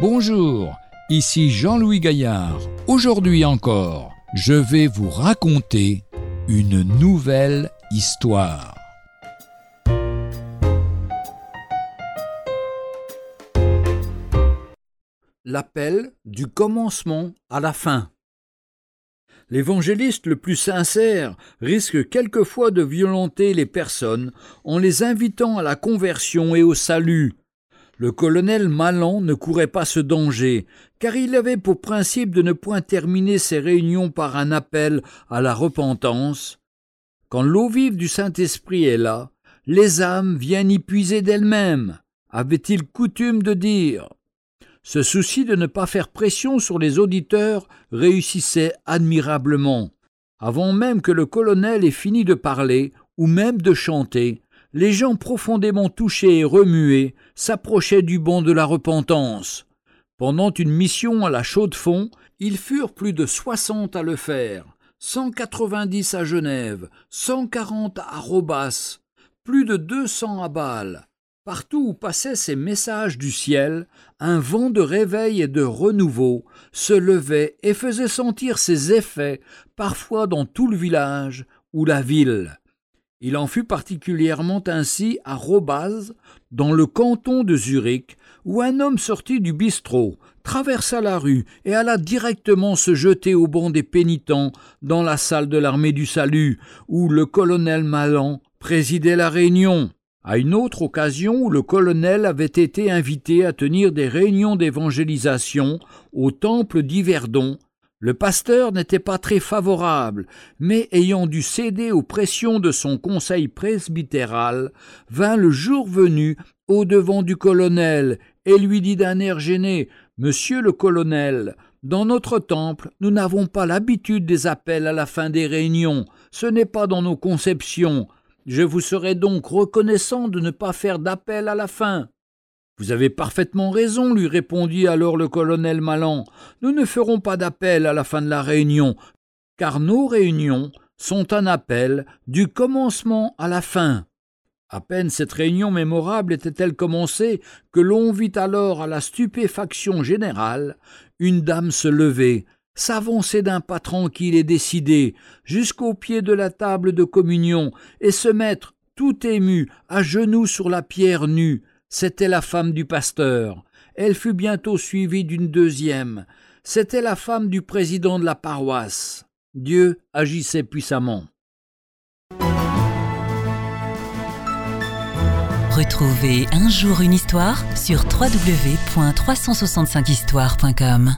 Bonjour, ici Jean-Louis Gaillard. Aujourd'hui encore, je vais vous raconter une nouvelle histoire. L'appel du commencement à la fin. L'évangéliste le plus sincère risque quelquefois de violenter les personnes en les invitant à la conversion et au salut. Le colonel Malan ne courait pas ce danger, car il avait pour principe de ne point terminer ses réunions par un appel à la repentance. Quand l'eau vive du Saint-Esprit est là, les âmes viennent y puiser d'elles-mêmes, avait-il coutume de dire. Ce souci de ne pas faire pression sur les auditeurs réussissait admirablement. Avant même que le colonel ait fini de parler, ou même de chanter, les gens profondément touchés et remués s'approchaient du banc de la repentance. Pendant une mission à la Chaux-de-Fonds, ils furent plus de soixante à le faire, cent quatre-vingt-dix à Genève, cent quarante à Robas, plus de deux cents à Bâle, Partout où passaient ces messages du ciel, un vent de réveil et de renouveau se levait et faisait sentir ses effets, parfois dans tout le village ou la ville. Il en fut particulièrement ainsi à Robaz, dans le canton de Zurich, où un homme sortit du bistrot, traversa la rue et alla directement se jeter au banc des pénitents dans la salle de l'armée du salut, où le colonel Malan présidait la réunion. À une autre occasion où le colonel avait été invité à tenir des réunions d'évangélisation au temple d'Yverdon, le pasteur n'était pas très favorable, mais ayant dû céder aux pressions de son conseil presbytéral, vint le jour venu au devant du colonel et lui dit d'un air gêné Monsieur le colonel, dans notre temple, nous n'avons pas l'habitude des appels à la fin des réunions, ce n'est pas dans nos conceptions. Je vous serais donc reconnaissant de ne pas faire d'appel à la fin. Vous avez parfaitement raison, lui répondit alors le colonel Malan. Nous ne ferons pas d'appel à la fin de la réunion, car nos réunions sont un appel du commencement à la fin. À peine cette réunion mémorable était-elle commencée que l'on vit alors à la stupéfaction générale une dame se lever, s'avancer d'un pas tranquille et décidé jusqu'au pied de la table de communion et se mettre tout ému à genoux sur la pierre nue. C'était la femme du pasteur. Elle fut bientôt suivie d'une deuxième. C'était la femme du président de la paroisse. Dieu agissait puissamment. Retrouvez un jour une histoire sur www.365histoire.com.